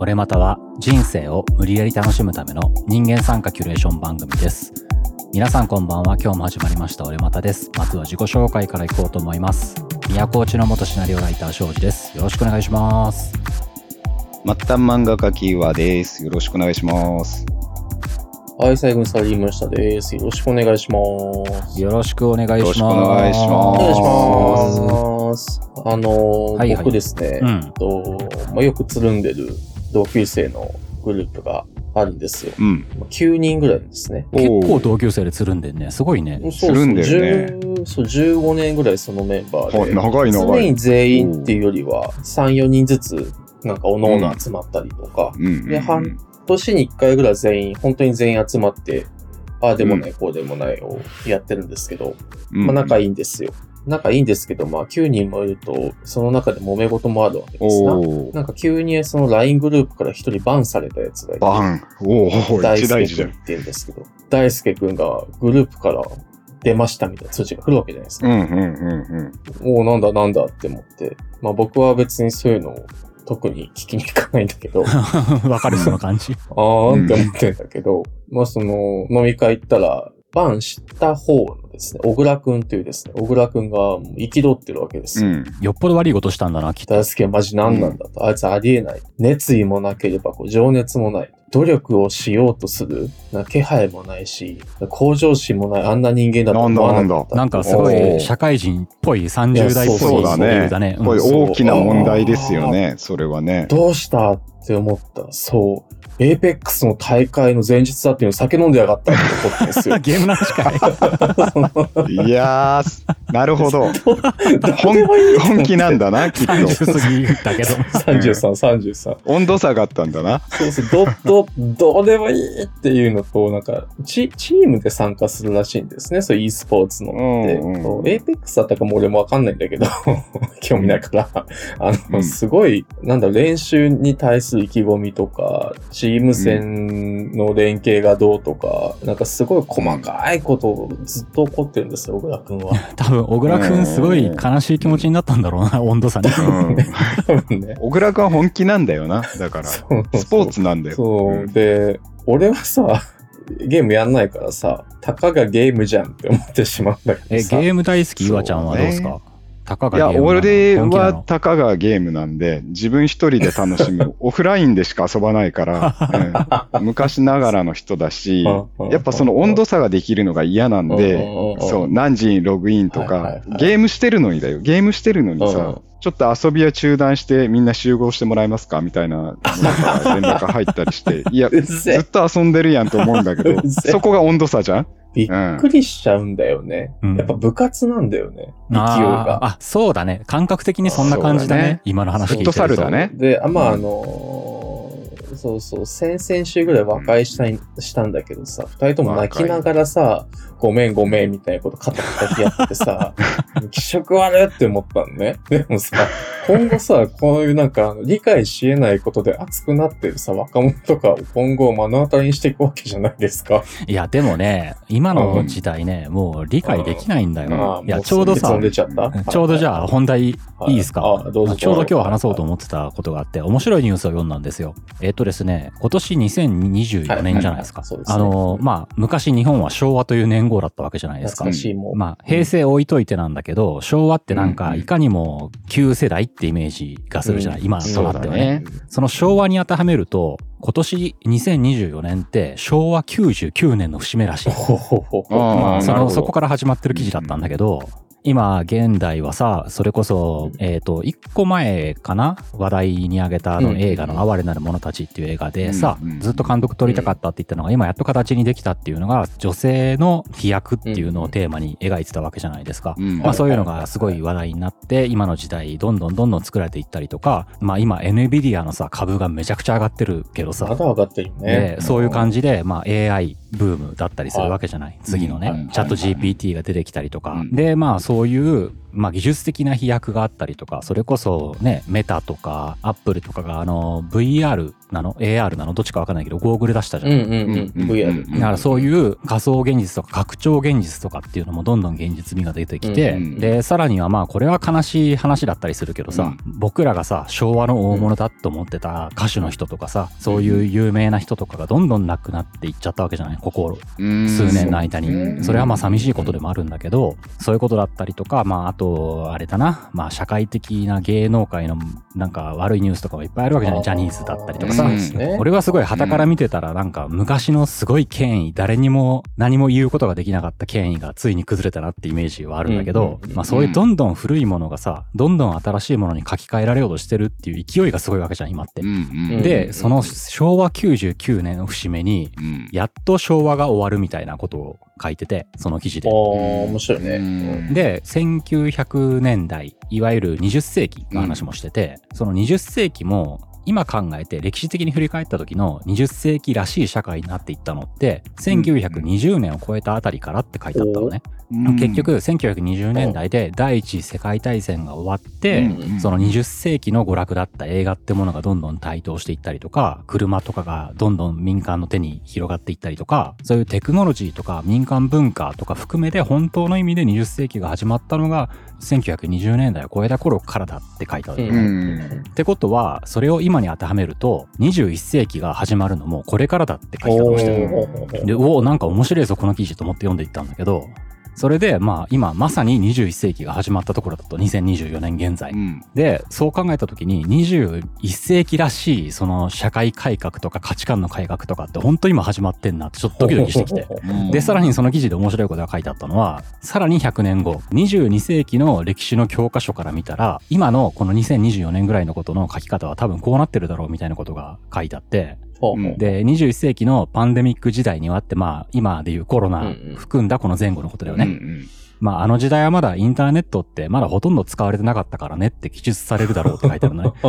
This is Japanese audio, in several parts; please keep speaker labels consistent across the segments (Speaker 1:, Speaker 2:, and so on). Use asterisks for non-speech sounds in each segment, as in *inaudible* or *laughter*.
Speaker 1: 俺または人生を無理やり楽しむための人間参加キュレーション番組です。皆さんこんばんは。今日も始まりました俺またです。まずは自己紹介からいこうと思います。宮古内の元シナリオライター庄司です。よろしくお願いします。
Speaker 2: 末端漫画家キーワです。よろしくお願いします。
Speaker 3: はい、最後にサリームシタです。よろしくお願いします。
Speaker 1: よろしくお願いします。
Speaker 2: よろしくお願いします
Speaker 3: お願いします。あのー
Speaker 1: はいはい
Speaker 3: 僕ですね、
Speaker 1: うん。
Speaker 3: とまあ、よくつるんでる同級生のグループがあるんですよ。
Speaker 2: うん。
Speaker 3: まあ9人ぐらいですね。
Speaker 1: 結構同級生でつるんでんね。すごいね。
Speaker 3: そうそう
Speaker 2: つるんでる
Speaker 3: 10そう15年ぐらいそのメンバー
Speaker 2: はい
Speaker 3: で、
Speaker 2: 長い長い。
Speaker 3: 常に全員っていうよりは3、4人ずつなんかおのおの集まったりとか、
Speaker 2: うんうん
Speaker 3: で半年に1回ぐらい全員、本当に全員集まって、ああでもない、こうでもないをやってるんですけど、
Speaker 2: うん
Speaker 3: まあ仲いいんですよ。仲いいんですけど、まあ9人もいると、その中で揉め事もあるわけですな。なんか急にその LINE グループから一人バンされたやつがいて、
Speaker 2: バン。おお、
Speaker 3: 大輔君っ。て言うんですけど、大輔君がグループから出ましたみたいな通知が来るわけじゃないですか。
Speaker 2: うんうんうん
Speaker 3: おおなんだなんだって思って、まあ僕は別にそういうのを特に聞きに行かないんだけど、*laughs*
Speaker 1: わかるその感じ。*laughs*
Speaker 3: あーんって思ってんだけど、まあその飲み会行ったら、バンした方のですね、小倉くんっていうですね、小倉くんがもう憤ってるわけですよ。
Speaker 2: うん。
Speaker 1: よっぽど悪いことしたんだな、きっと。
Speaker 3: 大輔マジ何なんだと、あいつありえない。熱意もなければこう情熱もない。努力をしようとするな気配もないし、向上心もないあんな人間だと思わなかった。
Speaker 1: なんかすごい社会人っぽい30代っぽい
Speaker 2: そうだね
Speaker 1: だね。
Speaker 2: 大きな問題ですよね。それはね。
Speaker 3: どうしたって思ったら、そう。エーペックスの大会の前日だっていうの酒飲んでやがったって怒ったんですよ。*laughs*
Speaker 1: ゲームの話かい。
Speaker 2: いやー、なるほど。*laughs* 本本気なんだな、きっと。
Speaker 1: 30過ぎだけど。
Speaker 3: 33、33。
Speaker 2: 温度差があったんだな。
Speaker 3: そうそう、ど、ど、どうでもいいっていうのと、なんか、チ、チームで参加するらしいんですね。そういう e スポーツのって。
Speaker 2: うんうん
Speaker 3: そうエーペックスだったかも俺もわかんないんだけど、*laughs* 興味ないから、あの、
Speaker 2: うん
Speaker 3: すごい、なんだ、練習に対する意気込みとか、チーム戦の連携がどうとか、なんかすごい細かいことをずっと起こってるんですよ、小倉くんは。*laughs*
Speaker 1: 多分、小倉くんすごい悲しい気持ちになったんだろうな、温度差に。
Speaker 2: うん。
Speaker 3: 多分ね。*laughs*
Speaker 2: 小倉君は本気なんだよな。だから。
Speaker 3: そうそう
Speaker 2: スポーツなんだよ。
Speaker 3: そう。で、俺はさ、ゲームやんないからさ、たかがゲームじゃんって思ってしまうんだけ
Speaker 1: え、
Speaker 3: どさ。
Speaker 1: ゲーム大好き岩ちゃんはどうですか？たか
Speaker 2: いや、
Speaker 1: がゲームなの？
Speaker 2: 俺はたかがゲームなんで、自分一人で楽しむ。*laughs* オフラインでしか遊ばないから、うん。昔ながらの人だし、*laughs* やっぱその温度差ができるのが嫌なんで、そう、何時にログインとか
Speaker 3: はい、
Speaker 2: ゲームしてるのにだよ。ゲームしてるのに
Speaker 3: うん。
Speaker 2: さ、ちょっと遊びは中断してみんな集合してもらえますか？みたいな *laughs* 連絡入ったりして、いや、ず
Speaker 3: せ
Speaker 2: っと遊んでるやんと思うんだけどそこが温度差じゃん？
Speaker 3: びっくりしちゃうんだよね。
Speaker 1: うん
Speaker 3: やっぱ部活なんだよね。勢いが。
Speaker 1: あ、そうだね。感覚的にそんな感じだね
Speaker 2: だね。
Speaker 1: 今の話聞いてる
Speaker 2: フットサルだね
Speaker 3: で、あまあ、
Speaker 2: うん
Speaker 3: あのーそうそう、先々週ぐらい和解したい、したんだけどさ、二人とも泣きながらさ、ごめんごめんみたいなこと肩叩き合っててさ、*laughs* 気色悪いって思ったのね。でもさ、今後さ、こういうなんか理解し得ないことで熱くなってるさ、若者とかを今後目の当たりにしていくわけじゃないですか。
Speaker 1: いや、でもね、今の時代ね、もう理解できないんだ
Speaker 3: ま
Speaker 1: よ。
Speaker 3: あ、
Speaker 1: いや、
Speaker 3: も
Speaker 1: ちょうどさ
Speaker 3: ち
Speaker 1: ちょうどじゃあ本題いいですか、
Speaker 3: はいあどうぞ
Speaker 1: ちょうど今日話そうと思ってたことがあって、面白いニュースを読んだんですよ。えっ、とですね、今年2024年じゃないですか。
Speaker 3: はいはいはいすね
Speaker 1: あの、まあ、昔日本は昭和という年号だったわけじゃないですか
Speaker 3: 懐。かしいもん。
Speaker 1: まあ、平成置いといてなんだけど、昭和ってなんか、
Speaker 2: うん
Speaker 1: いかにも旧世代ってイメージがするじゃない、
Speaker 3: うん
Speaker 1: 今となってはね。
Speaker 2: そ
Speaker 1: の昭和に当てはめると、今年2024年って昭和99年の節目らしい。そこから始まってる記事だったんだけど、今現代はさそれこそ、えっと1個前かな？話題に挙げたあの
Speaker 3: うん。
Speaker 1: 映画の「哀れなる者たち」っていう映画でさ、
Speaker 2: うん。うん。
Speaker 1: ずっと監督撮りたかったって言ったのが今やっと形にできたっていうのが女性の飛躍っていうのをテーマに描いてたわけじゃないですか。
Speaker 2: うん。
Speaker 1: まあ、そういうのがすごい話題になって今の時代どんどんどんどん作られていったりとか、まあ、今 NVIDIA のさ株がめちゃくちゃ上がってるけどさ。
Speaker 3: まだ上がってるよね。
Speaker 1: で。そういう感じで、まあ、AI ブームだったりするわけじゃない、次のね、
Speaker 2: うん
Speaker 1: チャット GPT が出てきたりとか、
Speaker 2: うん。
Speaker 1: でまあそういう、まあ、技術的な飛躍があったりとかそれこそねメタとかアップルとかがあの VR なの ?AR なの？どっちかわかんないけど、ゴーグル出したじゃん。
Speaker 3: うんうんうん。VR。
Speaker 1: だからそういう仮想現実とか拡張現実とかっていうのもどんどん現実味が出てきて、で、さらにはまあこれは悲しい話だったりするけどさ、僕らがさ、昭和の大物だと思ってた歌手の人とかさ、そういう有名な人とかがどんどん亡くなっていっちゃったわけじゃない？ここ数年の間に。それはまあ寂しいことでもあるんだけど、そういうことだったりとか、まああと、あれだな、まあ社会的な芸能界のなんか悪いニュースとかもいっぱいあるわけじゃない？ジャニーズだったりとかさ。俺はすごい旗から見てたらなんか昔のすごい権威、誰にも何も言うことができなかった権威がついに崩れたなってイメージはあるんだけど、まあそういうどんどん古いものがさ、どんどん新しいものに書き換えられようとしてるっていう勢いがすごいわけじゃん、今って。で、その昭和99年の節目に、やっと昭和が終わるみたいなことを書いてて、その記事で。ああ、
Speaker 3: 面白いね。
Speaker 1: で、1900年代、いわゆる20世紀の話もしてて、その20世紀も今考えて歴史的に振り返った時の20世紀らしい社会になっていったのって、1920年を超えたあたりからって書いてあったのね。結局、1920年代で第一次世界大戦が終わって、その20世紀の娯楽だった映画ってものがどんどん台頭していったりとか、車とかがどんどん民間の手に広がっていったりとか、そういうテクノロジーとか民間文化とか含めて本当の意味で20世紀が始まったのが1920年代を超えた頃からだって書いてある。ってことは、それを今に当てはめると、21世紀が始まるのもこれからだって書き方をしてる。で、おお、なんか面白いぞ、この記事と思って読んでいったんだけど、それで、まあ、今、まさに21世紀が始まったところだと、2024年現在。うん、で、そう考えたときに、21世紀らしい、その、社会改革とか価値観の改革とかって、本当今始まってんなって、ちょっとドキドキしてきて。で、さらにその記事で面白いことが書いてあったのは、さらに100年後、22世紀の歴史の教科書から見たら、今のこの2024年ぐらいのことの書き方は多分こうなってるだろうみたいなことが書いてあって、で、21世紀のパンデミック時代にはって、まあ、今でいうコロナ含んだこの前後のことだよね。うんうんまあ、あの時代はまだインターネットってまだほとんど使われてなかったからねって記述されるだろうって書いてあるのね。*laughs*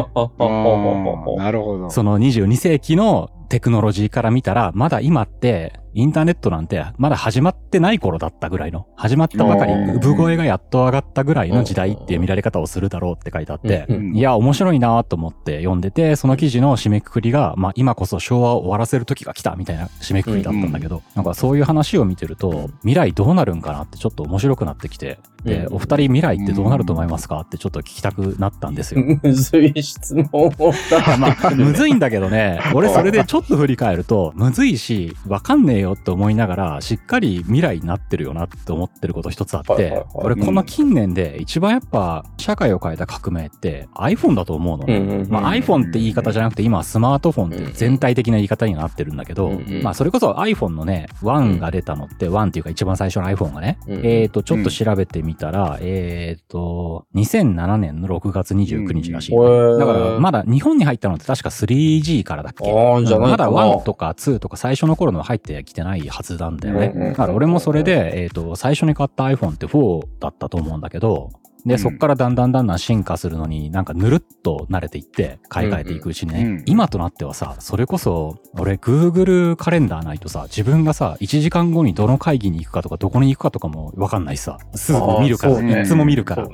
Speaker 2: なるほど。
Speaker 1: その22世紀のテクノロジーから見たら、まだ今って、インターネットなんてまだ始まってない頃だったぐらいの、始まったばかり、産声がやっと上がったぐらいの時代っていう見られ方をするだろうって書いてあって、いや、面白いなと思って読んでて、その記事の締めくくりが、まあ今こそ昭和を終わらせる時が来たみたいな締めくくりだったんだけど、なんかそういう話を見てると、未来どうなるんかなってちょっと面白くなってきて、で、お二人未来ってどうなると思いますか？ってちょっと聞きたくなったんですよ。*laughs*
Speaker 3: むずい質問を
Speaker 1: まあ、むずいんだけどね、*laughs* 俺それでちょっと振り返ると、むずいし、わかんねえよって思いながら、しっかり未来になってるよなって思ってること一つあって、俺この近年で一番やっぱ社会を変えた革命って iPhone だと思うの。まあ、iPhone って言い方じゃなくて今はスマートフォンって全体的な言い方になってるんだけど、まあそれこそ iPhone のね、1が出たのって、1っていうか一番最初の iPhone がね、えっと、ちょっと調べてみたら、えっと、2007年の6月29日らしい。だからまだ日本に入ったのって確か 3G からだっけ？まだ1とか2とか最初の頃の入ってきてないはずなんだよね。だから俺もそれで、えっ、ー、と、最初に買った iPhone って4だったと思うんだけど、で、そっからだんだんだんだん進化するのになんかぬるっと慣れていって買い替えていくうちにね、うんうん、今となってはさ、それこそ俺 Google カレンダーないとさ、自分がさ、1時間後にどの会議に行くかとかどこに行くかとかもわかんないしさ、すぐ見るから、ね、いつも見るから。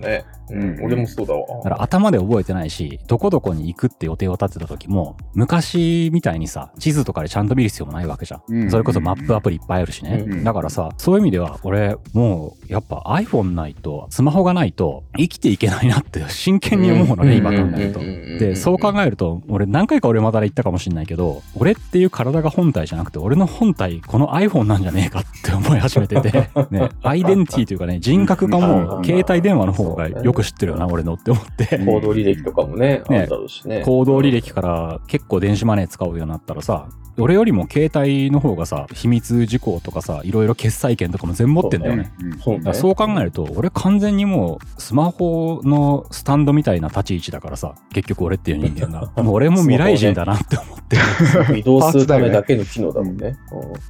Speaker 3: そうん、俺もそうだわ。
Speaker 1: だから頭で覚えてないし、どこどこに行くって予定を立てた時も、昔みたいにさ、地図とかでちゃんと見る必要もないわけじゃん。うん、それこそマップアプリいっぱいあるしね。うん、だからさ、そういう意味では俺、もうやっぱ iPhone ないと、スマホがないと生きていけないなって *laughs* 真剣に思うのね、今考えると。で、そう考えると、俺何回か俺まだ言ったかもしんないけど、俺っていう体が本体じゃなくて、俺の本体、この iPhone なんじゃねえかって思い始めてて、*laughs* ね、アイデンティティというかね、人格がもう携帯電話の方がよく知ってるよな、俺のって思って。*laughs*
Speaker 3: 行動履歴とかもね、ねあったろうしね。
Speaker 1: 行動履歴から結構電子マネー使うようになったらさ、俺よりも携帯の方がさ、秘密事項とかさ、いろいろ決済権とかも全部持ってんだよね。そうねそう考えると、俺完全にもうスマホのスタンドみたいな立ち位置だからさ、結局俺っていう人間が。*laughs* もう俺も未来人だなって思って。
Speaker 3: 移動するためだけの機能だもんね。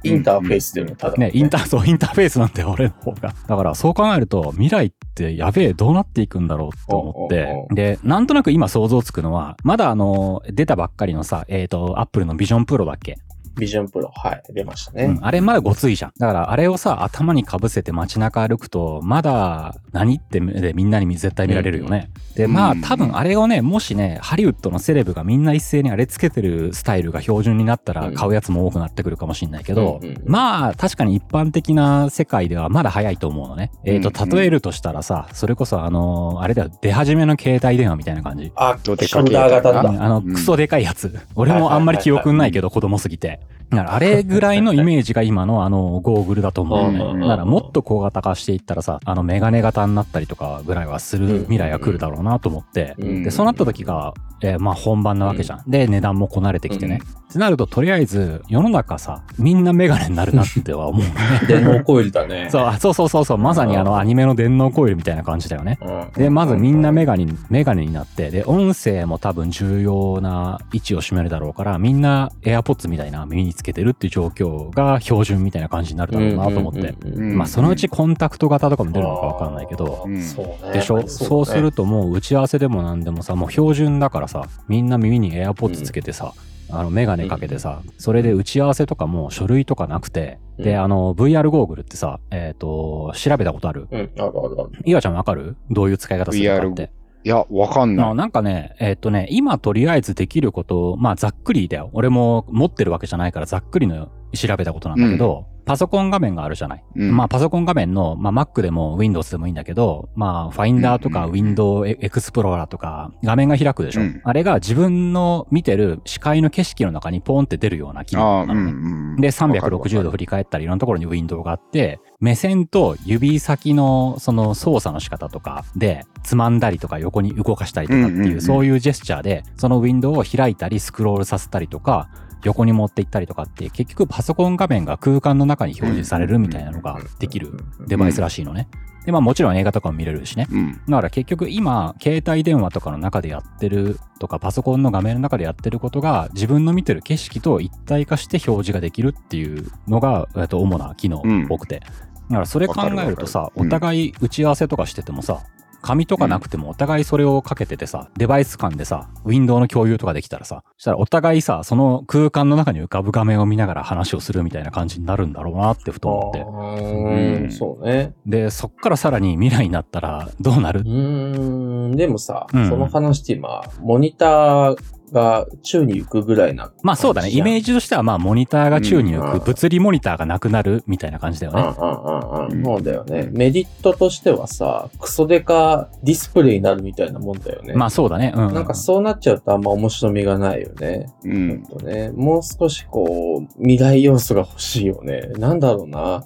Speaker 3: インターフェースっていうのただ
Speaker 1: ね。ね、インター、そう、インターフェースなんだよ、俺の方が。だからそう考えると、未来ってやべえ、どうなっていくんだろうって思って。で、なんとなく今想像つくのは、まだあの、出たばっかりのさ、えっ、ー、と、アップルのビジョンプロだっけ
Speaker 3: ビジョンプロ、はい、出ましたね。
Speaker 1: うん、あれまだごついじゃん。だからあれをさ、頭にかぶせて街中歩くと、まだ何って目でみんなに絶対見られるよね。で、まあ
Speaker 2: うん
Speaker 1: 多分あれをね、もしね、ハリウッドのセレブがみんな一斉にあれつけてるスタイルが標準になったら
Speaker 3: うん
Speaker 1: 買うやつも多くなってくるかもしんないけど、
Speaker 3: うんうん
Speaker 1: まあ確かに一般的な世界ではまだ早いと思うのね。えっ、と、
Speaker 2: うん
Speaker 1: 例えるとしたらさ、それこそあのあれだよ、出始めの携帯電話みたいな感じ。
Speaker 3: あ、
Speaker 2: どで
Speaker 3: ショルダー型だ。
Speaker 1: うんあの、
Speaker 2: うん
Speaker 1: クソでかいやつ。俺もあんまり記憶ないけど、子供すぎて。だからあれぐらいのイメージが今のあの、ゴーグルだと思うのね。
Speaker 3: うん
Speaker 1: だからもっと小型化していったらさ、あの、メガネ型になったりとかぐらいはする未来が来るだろうなと思って。
Speaker 3: うん
Speaker 1: で、そうなった時が、えーまあ本番なわけじゃん。で、値段もこなれてきてね。ってなると、とりあえず、世の中さ、みんなメガネになるなっては思うのね。*laughs*
Speaker 3: 電脳コイルだね。
Speaker 1: そうあそうそうそうそう、まさにあの、アニメの電脳コイルみたいな感じだよね。
Speaker 3: うん。
Speaker 1: で、まずみんなメガネに、メガネになって、で、音声も多分重要な位置を占めるだろうから、みんな AirPods みたいな耳につけてるっていう状況が標準みたいな感じになるだろうなと思って。
Speaker 3: うんうんうん
Speaker 2: うん。
Speaker 1: まあ、そのうちコンタクト型とかも出るのかわかんないけど、
Speaker 2: うん。
Speaker 3: そうね。
Speaker 1: でしょ
Speaker 3: やっぱり
Speaker 1: そうするともう打ち合わせでも何でもさ、もう標準だからさ、みんな耳に AirPods つけてさ、あの、メガネかけてさ、それで打ち合わせとかも書類とかなくて、で、
Speaker 3: うん。
Speaker 1: あの、VR ゴーグルってさ、えっ、と、調べたことある？
Speaker 3: うん、あるあるある。
Speaker 1: いわちゃんわかる？どういう使い方するかって。
Speaker 2: いや、わかんない。
Speaker 1: なんかね、えっ、とね、今とりあえずできること、まあざっくりだよ。俺も持ってるわけじゃないからざっくりの調べたことなんだけど、パソコン画面があるじゃない？
Speaker 2: うん
Speaker 1: まあパソコン画面の、まあ Mac でも Windows でもいいんだけど、まあ Finder とか
Speaker 2: うん
Speaker 1: Window Explorer とか画面が開くでしょ？
Speaker 2: うん
Speaker 1: あれが自分の見てる視界の景色の中にポンって出るような機能なのね。
Speaker 2: うん。
Speaker 1: で、
Speaker 2: わかるわか
Speaker 1: 360度
Speaker 2: る
Speaker 1: 振り返ったり、いろんなところにウィンドウがあって、目線と指先のその操作の仕方とかで、つまんだりとか横に動かしたりとかっていう、
Speaker 2: うんうんうん
Speaker 1: そういうジェスチャーで、そのウィンドウを開いたり、スクロールさせたりとか、横に持っていったりとかって、結局パソコン画面が空間の中に表示されるみたいなのができるデバイスらしいのね。で、まあもちろん映画とかも見れるしね。
Speaker 2: うん。
Speaker 1: だから結局今、携帯電話とかの中でやってるとか、パソコンの画面の中でやってることが、自分の見てる景色と一体化して表示ができるっていうのが、えっと、主な機能っぽくて。だからそれ考えるとさお互い打ち合わせとかしててもさ、紙とかなくてもお互いそれをかけててさ、デバイス間でさ、ウィンドウの共有とかできたらさ、そしたらお互いさ、その空間の中に浮かぶ画面を見ながら話をするみたいな感じになるんだろうなってふと思って。
Speaker 3: う
Speaker 2: ん
Speaker 3: ん、そうね。
Speaker 1: で、そっからさらに未来になったらどうなる？
Speaker 3: うーん、でもさ、
Speaker 1: うん
Speaker 3: その話って今、モニターが宙に浮くぐらいな。
Speaker 1: まあそうだね。イメー
Speaker 3: ジ
Speaker 1: ジとしてはまあモニターが宙に浮く、
Speaker 3: うん
Speaker 1: 物理モニターがなくなるみたいな感じだよ
Speaker 3: うんうん
Speaker 1: ね。
Speaker 3: うんうん。そうだよね。メリットとしてはさ、クソデカディスプレイになるみたいなもんだよね。
Speaker 1: まあそうだね。うん。
Speaker 3: なんかそうなっちゃうとあんま面白みがないよね。
Speaker 2: うん
Speaker 3: とね。もう少しこう、未来要素が欲しいよね。なんだろうな。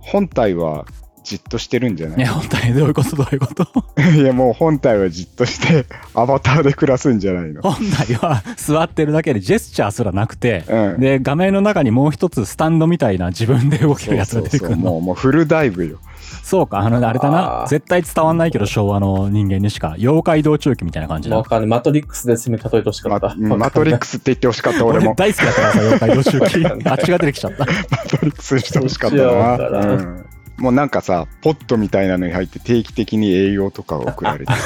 Speaker 2: 本体はじっとしてるんじゃない？
Speaker 1: ね、本当にどういうこと？どういうこと？*laughs*
Speaker 2: いや、もう本体はじっとして、アバターで暮らすんじゃないの。
Speaker 1: 本来は座ってるだけでジェスチャーすらなくて、
Speaker 2: うん。
Speaker 1: で、画面の中にもう一つスタンドみたいな自分で動けるやつが出てくるの。
Speaker 2: もう、もうフルダイブよ。
Speaker 1: そうか、あの、あれだ
Speaker 3: あ
Speaker 1: な。
Speaker 3: ー
Speaker 1: 絶対伝わんないけど、昭和の人間にしか。妖怪道中記みたいな感じだ
Speaker 3: わ。かんない。マトリックスで攻め例えてほしか
Speaker 2: ま
Speaker 3: った。
Speaker 2: うんマトリックスって言ってほしかった、俺も。
Speaker 1: 大好きだったからさ、妖怪道中記。
Speaker 3: わかんない
Speaker 1: あっちが出てきちゃった。
Speaker 2: マトリックスにしてほしかったな。*laughs* もうなんかさ、ポットみたいなのに入って定期的に栄養とかを送られて。*laughs*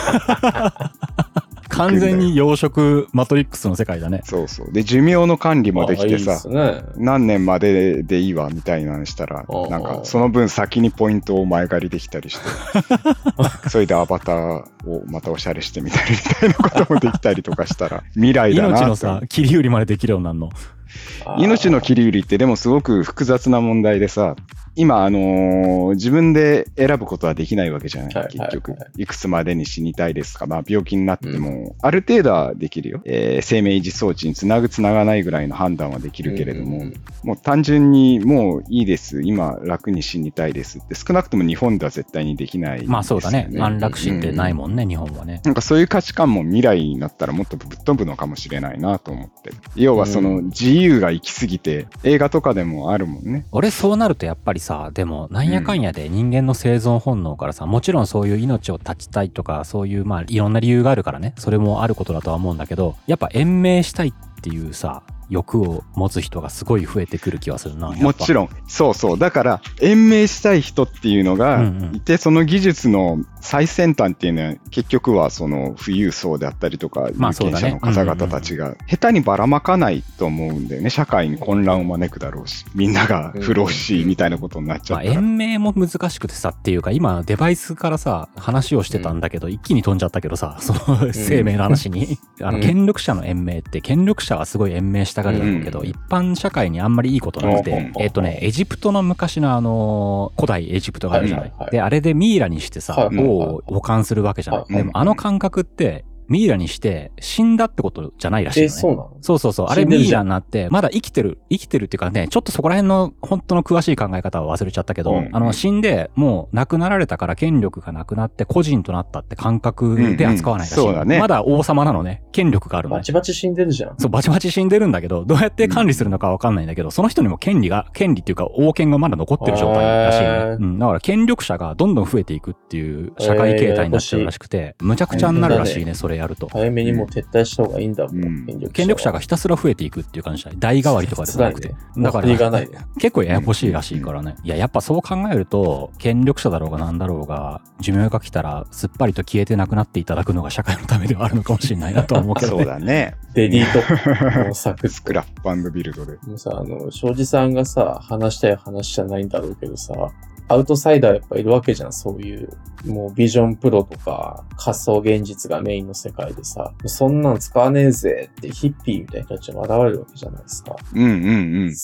Speaker 1: 完全に養殖マトリックスの世界だね。
Speaker 2: そうそう。で、寿命の管理もできてさ
Speaker 3: あいいね。
Speaker 2: 何年まででいいわみたいなのしたらなんかその分先にポイントを前借りできたりして、*laughs* それでアバターをまたおしゃれしてみたりみたいなこともできたりとかしたら、未来だなと
Speaker 1: 命のさ、切り売りまでできるようになるの。
Speaker 2: 命の切り売りってでもすごく複雑な問題でさ、今、あのー自分で選ぶことはできないわけじゃない、
Speaker 3: はい
Speaker 2: 結局
Speaker 3: はいはい。
Speaker 2: いくつまでに死にたいですか、まあ病気になっても、ある程度はできるよ。えー生命維持装置につなぐつながないぐらいの判断はできるけれども、
Speaker 3: うんうん
Speaker 2: もう単純にもういいです、今楽に死にたいですって少なくとも日本では絶対にできない、
Speaker 1: まあそうだね。
Speaker 2: ですよ
Speaker 1: 安楽死ってないもんね、日本はね。
Speaker 2: なんかそういう価値観も未来になったらもっとぶっ飛ぶのかもしれないなと思って。要はその自由が行き過ぎて、映画とかでもあるもんね。
Speaker 1: 俺そうなるとやっぱりさ、でもなんやかんやで人間の生存本能からさ、もちろんそういう命を絶ちたいとか、そういうまあいろんな理由があるからね、それもあることだとは思うんだけど、やっぱ延命したいっていうさ、欲を持つ人がすごい増えてくる気はするな。ん。
Speaker 2: もちろん、そうそう。だから、延命したい人っていうのが
Speaker 1: うんうん
Speaker 2: いて、その技術の最先端っていうのは、結局はその富裕層であったりとか、有
Speaker 1: まあそうだね
Speaker 2: 権者の方々たちが、下手にばらまかないと思うんだよね。社会に混乱を招くだろうし、みんなが不老不死みたいなことになっちゃ
Speaker 1: まあ、
Speaker 2: ったら。
Speaker 1: 延命も難しくてさっていうか、今、デバイスからさ、話をしてたんだけど、一気に飛んじゃったけどさ、その生命の話に。*laughs* あの、
Speaker 3: うん
Speaker 1: 権力者の延命って、権力者はすごい延命したがるだろうけど、
Speaker 2: うん
Speaker 1: 一般社会にあんまりいいことなくて
Speaker 3: うん、
Speaker 1: えっとね、エジプトの昔のあの、古代エジプトがあるじゃない。
Speaker 3: はいはいはい。
Speaker 1: で、あれでミイラにしてさ、
Speaker 3: はい
Speaker 1: を保管するわけじゃない。でも、あの感覚って、ミイラにして死んだってことじゃないらしい
Speaker 3: え、
Speaker 1: よね。
Speaker 3: そうなの？
Speaker 1: そうそうそう。あれミイラになって、まだ生きてる、生きてるっていうかね、ちょっとそこら辺の本当の詳しい考え方は忘れちゃったけど、
Speaker 2: うん
Speaker 1: あの、死んで、もう亡くなられたから権力がなくなって個人となったって感覚で扱わないらしい。
Speaker 2: うんうんそうだね
Speaker 1: まだ王様なのね。権力があるのね。
Speaker 3: バチバチ死んでるじゃん。
Speaker 1: そう、バチバチ死んでるんだけど、どうやって管理するのかわかんないんだけど、その人にも権利が、権利っていうか王権がまだ残ってる状態らしいのね。うん。だから権力者がどんどん増えていくっていう社会形態になっちゃうらしくて、むちゃくちゃになるらしいね、それやると。
Speaker 3: 早めにもう撤退した方がいいんだもん。
Speaker 2: うん
Speaker 3: 権力
Speaker 1: 権力者がひたすら増えていくっていう感じだね代替わりとかでもなくて。
Speaker 3: ね
Speaker 1: だか
Speaker 3: わかりがない
Speaker 1: ら
Speaker 3: ね、
Speaker 1: 結構ややこしいらしいからね。いや、やっぱそう考えると、権力者だろうがなんだろうが、寿命が来たらすっぱりと消えてなくなっていただくのが社会のためではあるのかもしれないなとは思うけど
Speaker 2: そう
Speaker 1: ね。
Speaker 2: だね。
Speaker 3: デリートの作
Speaker 2: スクラップビルドで。
Speaker 3: もうさ、あの、庄司さんがさ、話したい話じゃないんだろうけどさ、アウトサイダーやっぱいるわけじゃん、そういう。もうビジョンプロとか仮想現実がメインの世界でさ、そんなん使わねえぜってヒッピーみたいな人たちも現れるわけじゃないですか。
Speaker 2: うんうんうん。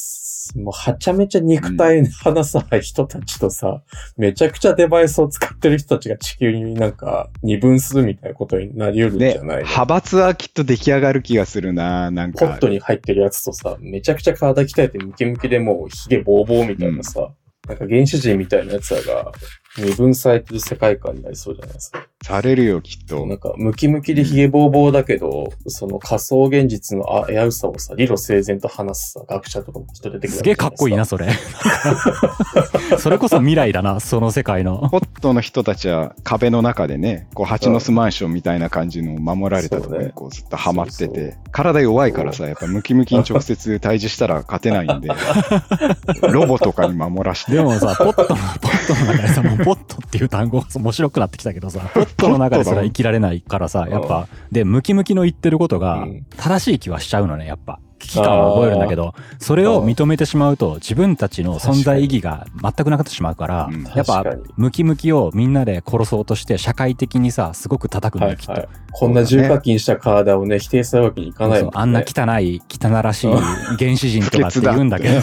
Speaker 3: もうはちゃめちゃ肉体に話さない人たちとさ、めちゃくちゃデバイスを使ってる人たちが地球になんか二分するみたいなことになり得るんじ
Speaker 2: で、
Speaker 3: ゃないの？
Speaker 2: 派閥はきっと出来上がる気がするな、なんか
Speaker 3: ポッ。トに入ってるやつとさ、めちゃくちゃ体鍛えてムキムキでもうヒゲボーボーみたいなさ、なんか原始人みたいなやつらが二分されてる世界観になりそうじゃないですか。
Speaker 2: されるよ、きっと
Speaker 3: な。んかムキムキでヒゲボーボーだけど、その仮想現実の危うさをさ、理路整然と話すさ、学者とかもきっと出てくる
Speaker 1: すげえかっこいいな、それ。*laughs* それこそ未来だな、その世界の。
Speaker 2: ポットの人たちは壁の中でね、こう蜂の巣マンションみたいな感じの守られたところにこうずっとハマって
Speaker 3: そう
Speaker 2: 体弱いからさ、やっぱムキムキに直接対峙したら勝てないんで、*laughs* ロボとかに守らして。
Speaker 1: でもさ、ポットの、ポットの中でさ、ポットっていう単語が面白くなってきたけどさ、*laughs* ポットの中ですら生きられないからさ、やっぱ、で、ムキムキの言ってることが
Speaker 3: うん
Speaker 1: 正しい気はしちゃうのね、やっぱ。危機感を覚えるんだけど、それを認めてしまうと、自分たちの存在意義が全くなくなってしまうから
Speaker 2: うん、
Speaker 1: やっぱムキムキをみんなで殺そうとして、社会的にさ、すごく叩くんだよ、きっと。
Speaker 3: はいはい。。こんな重課金した体をね、否定するわけにいかないもんね。
Speaker 1: そうあんな汚い、汚らしい原始人とかって言うんだけど、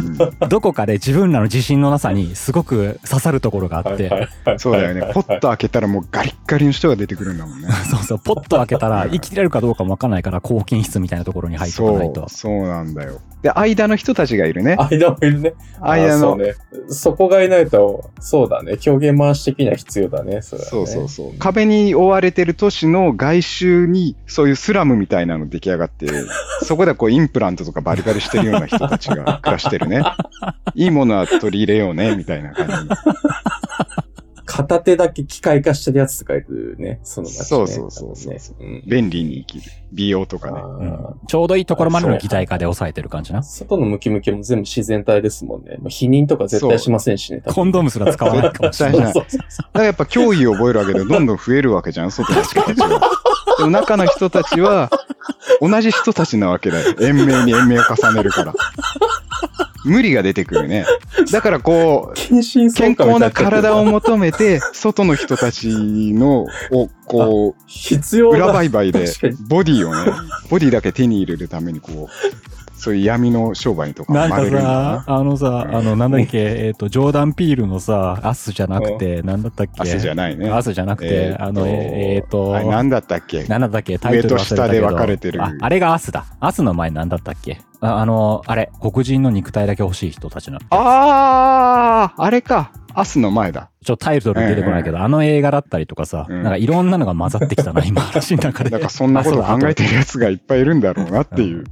Speaker 1: *laughs* どこかで自分らの自信のなさにすごく刺さるところがあって、
Speaker 3: はいはいはい。
Speaker 2: そうだよね。ポット開けたらもうガリッガリの人が出てくるんだもんね。
Speaker 1: そうそう、ポッと開けたら生きれるかどうかもわかんないから、抗菌室みたいなところに入ってないうと。
Speaker 2: そうなんだよ。で、間の人たちがいるね。
Speaker 3: 間もいるね。
Speaker 2: 間の
Speaker 3: あそう、ね。そこがいないと、そうだね。狂言回し的には必要だね。それはね
Speaker 2: そうそうそう。壁に覆われてる都市の外周に、そういうスラムみたいなの出来上がって、*laughs* そこでこうインプラントとかバリバリしてるような人たちが暮らしてるね。*laughs* いいものは取り入れようね、みたいな感じ。
Speaker 3: 片手だけ機械化してるやつとかいるね。その街ね
Speaker 2: そうそうそうそう
Speaker 3: ねうん
Speaker 2: 便利に生きる。美容とかね。
Speaker 3: あ
Speaker 1: う
Speaker 3: ー
Speaker 1: んちょうどいいところまでの擬態化で抑えてる感じな。
Speaker 3: 外のムキムキも全部自然体ですもんね。もう否認とか絶対しませんしね。
Speaker 1: コンドームすら使わないかもしれない。
Speaker 2: 絶対しない
Speaker 3: そうそうそう
Speaker 2: だからやっぱ脅威を覚えるわけでどんどん増えるわけじゃん、*laughs* 外の人たちは。でも中の人たちは、同じ人たちなわけだよ。延命に延命を重ねるから。無理が出てくるね。*laughs* だからこう、
Speaker 3: 近親相
Speaker 2: 健康な体を求めて、外の人たちの、を、こう、
Speaker 3: 必要な
Speaker 2: 裏売買でボディをね、ボディだけ手に入れるために、こう、そういう闇の商売とか
Speaker 1: なんか
Speaker 2: 生まれるんだ
Speaker 1: さ、
Speaker 2: な。
Speaker 1: あのさ、あの、なんだっけ、えっと、ジョーダン・ピールのさ、アスじゃなくて、なんだったっけ？
Speaker 2: 明日じゃないね。
Speaker 1: アスじゃなくて
Speaker 2: え、ー
Speaker 1: あの、えっと、
Speaker 2: なんだったっけ？
Speaker 1: なんだったっけ？タイトル
Speaker 2: 上と下で分かれてる。
Speaker 1: あ、あれがアスだ。アスの前なんだったっけ？ああの、あれ、黒人の肉体だけ欲しい人たちの。
Speaker 2: あー、あれか。アスの前だ。
Speaker 1: ちょっとタイトル出てこないけど、あの映画だったりとかさ、
Speaker 2: うん
Speaker 1: なんかいろんなのが混ざってきたな、*laughs* 今話の中で。
Speaker 2: だからそんなこと考えてる奴がいっぱいいるんだろうなっていう。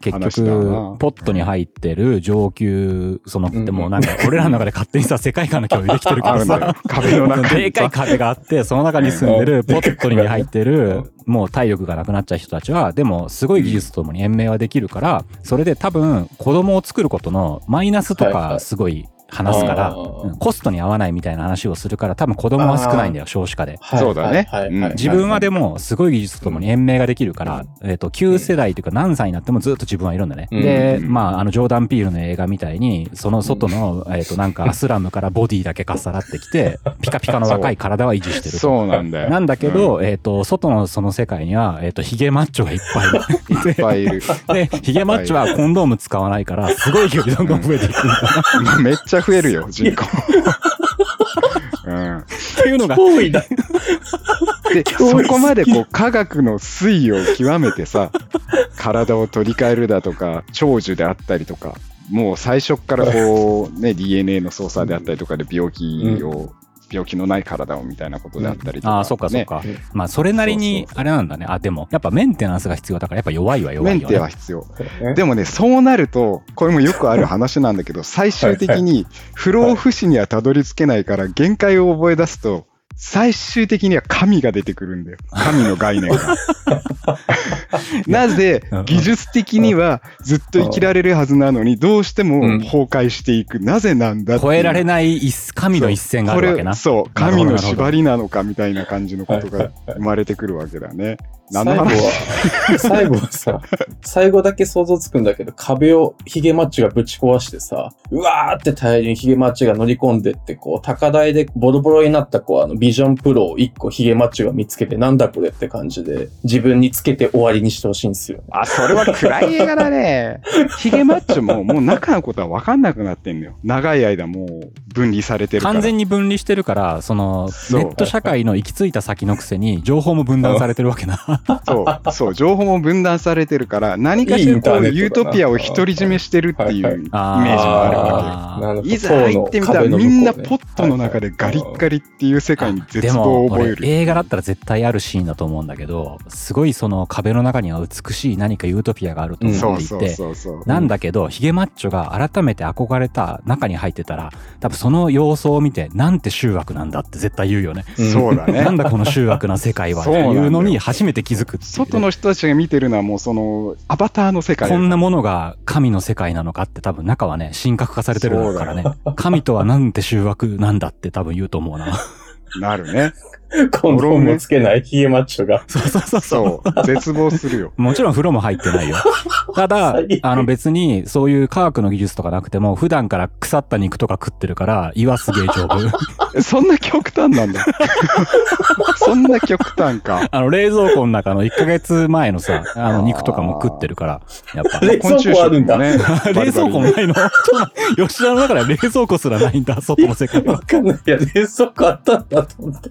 Speaker 1: 結局、ポットに入ってる上級、その、でもなんか、俺らの中で勝手にさ、世界観の共有できてるけど
Speaker 2: あるんだよ
Speaker 1: さ、。
Speaker 2: 壁の中に。
Speaker 1: でかい壁があって、その中に住んでる、ポットに入ってる、もう体力がなくなっちゃう人たちは、でも、すごい技術とともに延命はできるから、それで多分、子供を作ることのマイナスとか、すごい話すから、コストに合わないみたいな話をするから、多分子供は少ないんだよ、少子化で。
Speaker 3: はい
Speaker 2: そうだね
Speaker 1: 自分はでも、すごい技術とともに延命ができるから、えっ、と、旧世代というか何歳になってもずっと自分はいるんだね。
Speaker 3: うん
Speaker 1: で、
Speaker 2: うん
Speaker 1: まあ、あの、ジョーダン・ピールの映画みたいに、その外の、えっ、と、なんか、スラムからボディだけかっさらってきて、*laughs* ピカピカの若い体は維持してると。
Speaker 2: そうなんだよ。
Speaker 1: なんだけど、えっ、と、外のその世界には、えっ、と、ヒゲマッチョがいっぱいい
Speaker 2: いっ
Speaker 1: て、
Speaker 2: ぱいいる。
Speaker 1: で、ヒゲマッチョはコンドーム使わないから、すごい勢いでどんどん増えていくんだな。*laughs*
Speaker 2: めっちゃ増えるよ、人口。*laughs* うん。
Speaker 1: っていうのが、
Speaker 3: 脅威だ。
Speaker 2: で、そこまでこう科学の推移を極めてさ、*laughs* 体を取り替えるだとか、長寿であったりとか、もう最初からこう、ね、DNA の操作であったりとかで病気を、病気のない体をみたいなことであったりとか、
Speaker 1: ああ、そっかそっか。
Speaker 3: ね
Speaker 1: まあ、それなりにあれなんだね。あ、でも、やっぱメンテナンスが必要だから、やっぱ弱いは弱いよ、ね。
Speaker 2: メンテは必要。でもね、そうなると、これもよくある話なんだけど、最終的に不老不死にはたどり着けないから、限界を覚え出すと、最終的には神が出てくるんだよ。*laughs* 神の概念が。*laughs* なぜ技術的にはずっと生きられるはずなのに、どうしても
Speaker 3: うん
Speaker 2: 崩壊していく。なぜなんだ
Speaker 1: 超えられない一神の一線があるわけな。
Speaker 2: これそう、神の縛りなのかみたいな感じのことが生まれてくるわけだね。何の
Speaker 3: 最後
Speaker 2: 話
Speaker 3: は、最後はさ、最後だけ想像つくんだけど、壁をヒゲマッチがぶち壊してさ、うわーって大量にヒゲマッチが乗り込んでって、こう、高台でボロボロになった、こう、あの、ビジョンプロを一個ヒゲマッチが見つけて、なんだこれって感じで、自分につけて終わりにしてほしいんですよ。
Speaker 2: あ、それは暗い映画だね。ヒゲマッチョももう中のことは分かんなくなってんのよ。長い間もう分離されてるから。
Speaker 1: 完全に分離してるから、その、ネット社会の行き着いた先のくせに、情報も分断されてるわけな。
Speaker 2: そう、そう、情報も分断されてるから、何かしらこユートピアを独り占めしてるっていうイメージも
Speaker 1: あ
Speaker 2: あるわ
Speaker 1: あ
Speaker 3: なるほど
Speaker 2: けよ。いざ入ってみたらみんなポットの中でガリッガリっていう世界に絶
Speaker 1: で
Speaker 2: 望を覚える。
Speaker 1: 映画だったら絶対あるシーンだと思うんだけどすごいその壁の中には美しい何かユートピアがあると思っていて。なんだけどヒゲマッチョが改めて憧れた中に入ってたら多分その様相を見てなんて集悪なんだって絶対言うよね。
Speaker 2: そうだね
Speaker 1: な。んだこの集悪な世界はっていうのに初めて気づく
Speaker 2: 外の人たちが見てるのはもうその、アバターの世界。
Speaker 1: こんなものが神の世界なのかって多分中はね、神格化されてるからね。神とはなんて集悪なんだって多分言うと思うな。*laughs*
Speaker 2: なるね。
Speaker 3: コンドームもつけないヒゲマッチョが。
Speaker 1: そうそうそうそう。
Speaker 2: そう。絶望するよ。
Speaker 1: もちろん風呂も入ってないよ。*laughs* ただ
Speaker 3: 最悪、
Speaker 1: あの別にそういう科学の技術とかなくても、普段から腐った肉とか食ってるから、胃はすげえ丈夫。
Speaker 2: え *laughs* そんな極端なんだ。*laughs* そんな極端か。
Speaker 1: あの冷蔵庫の中の1ヶ月前のさ、あの肉とかも食ってるから、やっぱ。
Speaker 3: 冷蔵庫あるんだ。
Speaker 2: ね。
Speaker 1: 冷蔵庫もないの？ちょっと待って吉田の中では冷蔵庫すらないんだ、外の世界は。
Speaker 3: わかんない。いや、冷蔵庫あったんだと思って。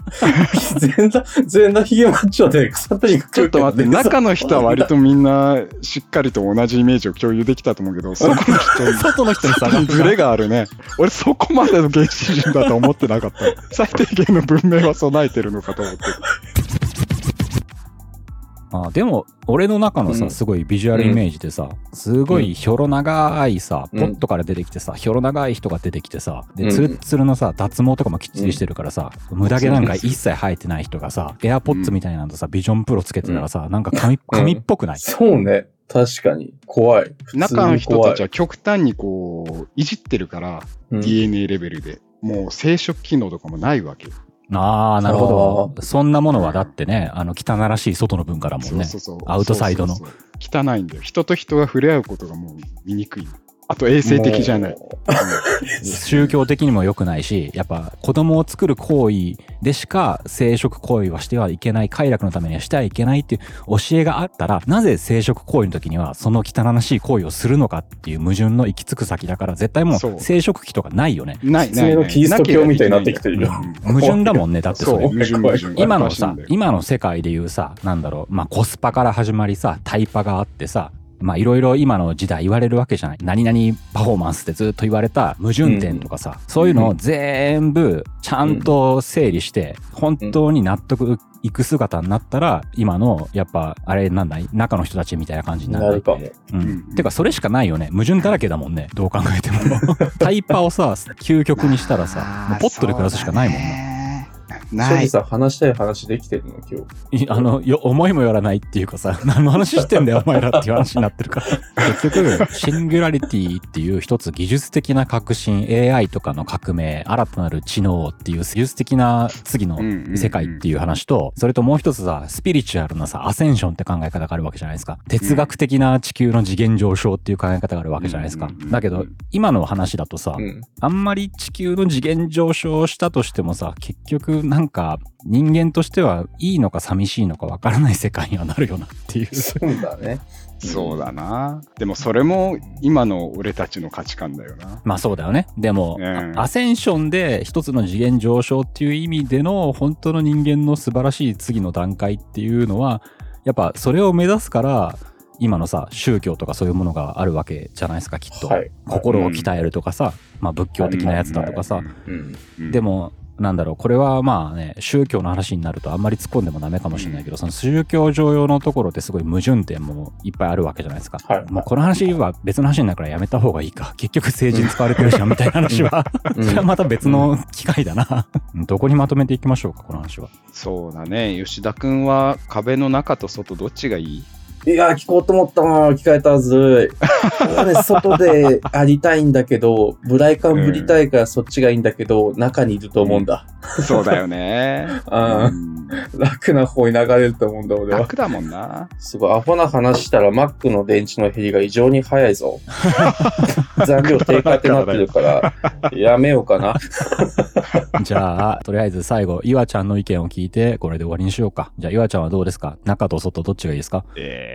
Speaker 3: 全裸、全裸ヒゲマッチョで腐った肉
Speaker 2: ちょっと待って、中の人は割とみんなしっかりと同じイメージを共有できたと思うけど、*laughs* そこの人
Speaker 1: 外の人に差が
Speaker 2: にズレがあるね。俺そこまでの原始人だと思ってなかった。最低限の文明は備えてるのかと思って。
Speaker 1: あでも、俺の中のさ、
Speaker 3: うん
Speaker 1: すごいビジュアルイメージでさ、すごいひょろ長いさ、
Speaker 3: うん
Speaker 1: ポットから出てきてさ、ひょろ長い人が出てきてさ、で、
Speaker 3: うん
Speaker 1: ツルッツルのさ、脱毛とかもきっちりしてるからさ、無駄毛なんか一切生えてない人がさ、エアポッツみたいなのとさ、ビジョンプロつけてたらさ、なんか紙、紙っぽくない？
Speaker 3: そうね。確かに。怖い。
Speaker 2: 中の人たちは極端にこう、いじってるから、
Speaker 3: うん
Speaker 2: DNA レベルで。もう生殖機能とかもないわけよ。
Speaker 1: ああ、なるほど。そんなものはだってね、あの、汚らしい外の文化だもんね。
Speaker 2: そうそうそう。
Speaker 1: アウトサイドの
Speaker 2: そうそうそう汚いんだよ。人と人が触れ合うことがもう見にくい。あと衛生的じゃない。
Speaker 3: も
Speaker 1: 宗教的にも良くないし、やっぱ子供を作る行為でしか生殖行為はしてはいけない、快楽のためにはしてはいけないっていう教えがあったら、なぜ生殖行為の時にはその汚らしい行為をするのかっていう矛盾の行き着く先だから、絶対もう生殖器とかないよね。
Speaker 2: ない、
Speaker 3: 普通のキリスト教みたいになってきてるよ
Speaker 2: うん
Speaker 1: 矛盾だもんね、だって
Speaker 2: そ、
Speaker 1: そうれ。
Speaker 2: 矛盾矛盾。
Speaker 1: 今のさ今の世界で言うさ、なんだろう、まあコスパから始まりさ、タイパがあってさ、まあいろいろ今の時代言われるわけじゃない。何々パフォーマンスってずっと言われた矛盾点とかさ、そういうのを全部ちゃんと整理して、本当に納得いく姿になったら、今のやっぱあれなんだい？中の人たちみたいな感じになる。
Speaker 3: なるかも。
Speaker 1: うん。
Speaker 2: うん
Speaker 1: てかそれしかないよね。矛盾だらけだもんね。どう考えても。*laughs* タイパをさ、究極にしたらさ、もうポットで暮らすしかないもんな。
Speaker 2: な。ない。
Speaker 3: 正直さ、話したい話できてるの、今日。
Speaker 1: いあの、よ、思いもよらないっていうかさ、*laughs* 何の話してんだよ、お前らっていう話になってるから。*laughs* 結局、シンギュラリティっていう一つ技術的な革新、AI とかの革命、新たなる知能っていう技術的な次の世界っていう話と、それともう一つさ、スピリチュアルなさ、アセンションって考え方があるわけじゃないですか。哲学的な地球の次元上昇っていう考え方があるわけじゃないですか
Speaker 2: うん。
Speaker 1: だけど、今の話だとさ
Speaker 3: う、ん。
Speaker 1: あんまり地球の次元上昇したとしてもさ、結局なんか人間としてはいいのか寂しいのかわからない世界にはなるよなっていう。
Speaker 3: そうだね。
Speaker 2: そうだな。でもそれも今の俺たちの価値観だよな。
Speaker 1: まあそうだよね。でも、
Speaker 2: うん
Speaker 1: アセンションで一つの次元上昇っていう意味での本当の人間の素晴らしい次の段階っていうのは、やっぱそれを目指すから、今のさ、宗教とかそういうものがあるわけじゃないですか、きっと。
Speaker 3: はい。
Speaker 1: 心を鍛えるとかさ、まあ仏教的なやつだとかさ、
Speaker 3: うん。
Speaker 2: うん
Speaker 1: で、も、なんだろう、これはまあね、宗教の話になるとあんまり突っ込んでもダメかもしれないけど、その宗教上用のところってすごい矛盾点もいっぱいあるわけじゃないですか。
Speaker 3: はい
Speaker 1: もうこの話は別の話になるからやめた方がいいか。*laughs* 結局政治に使われてるじゃんみたいな話は、
Speaker 3: うん *laughs*
Speaker 1: それはまた別の機会だな。どこにまとめていきましょうか、この話は。
Speaker 2: そうだね。吉田くんは壁の中と外どっちがいい？
Speaker 3: いやー、聞こうと思ったな聞かれたはずね、外でありたいんだけど、ブライ感ぶりたいからそっちがいいんだけど、中にいると思うんだ。
Speaker 2: そうだよね。
Speaker 3: あ *laughs*
Speaker 2: うん
Speaker 3: 楽な方に流れると思うんだ、俺は。
Speaker 2: 楽だもんな。
Speaker 3: すごい、アホな話したら Mac の電池の減りが異常に早いぞ。*laughs* 残量低下ってなってるから、やめようかな。*laughs*
Speaker 1: じゃあ、とりあえず最後、岩ちゃんの意見を聞いて、これで終わりにしようか。じゃあ、岩ちゃんはどうですか？中と外どっちがいいですか？
Speaker 2: えー、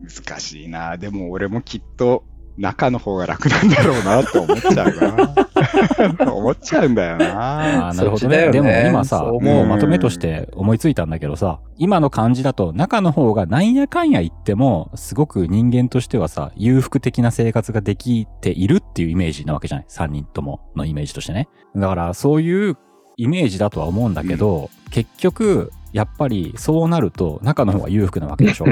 Speaker 2: 難しいな。でも俺もきっと中の方が楽なんだろうなって思っちゃうな。*laughs* 思っちゃうんだよな。
Speaker 1: あーなるほどね。
Speaker 3: ね
Speaker 1: でも今さ、もうまとめとして思いついたんだけどさ、今の感じだと中の方がなんやかんや言っても、すごく人間としてはさ、裕福的な生活ができているっていうイメージなわけじゃない ?3 人とものイメージとしてね。だからそういうイメージだとは思うんだけど、結局、やっぱりそうなると中の方が裕福なわけでしょ。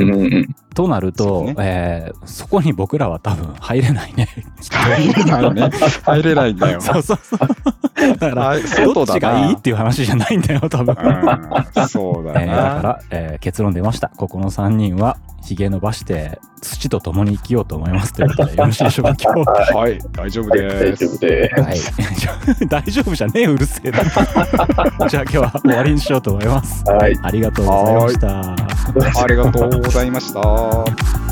Speaker 1: となる
Speaker 2: そ
Speaker 1: と、
Speaker 2: うね
Speaker 1: えーそこに僕らは多分入れないね。
Speaker 2: 入れないね。入れないんだよ。*laughs*
Speaker 1: そうそうそう。だから、
Speaker 2: はい
Speaker 1: ど
Speaker 2: 外だな
Speaker 1: っちがいいっていう話じゃないんだよ、多分。
Speaker 2: うんそうだ
Speaker 1: えーだ
Speaker 2: な。
Speaker 1: から、えー結論出ました。ここの3人は、髭伸ばして、土と共に生きようと思います。ということで、*laughs* よろしいでしょうか、今日。
Speaker 2: はい、大丈夫
Speaker 3: 大
Speaker 2: です。
Speaker 3: 丈夫で
Speaker 1: はい。*laughs* 大丈夫じゃねえ、うるせえな。じゃあ今日は終わりにしようと思います。
Speaker 3: す。はい。
Speaker 1: ありがとうございました。
Speaker 2: ありがとうございました。*laughs*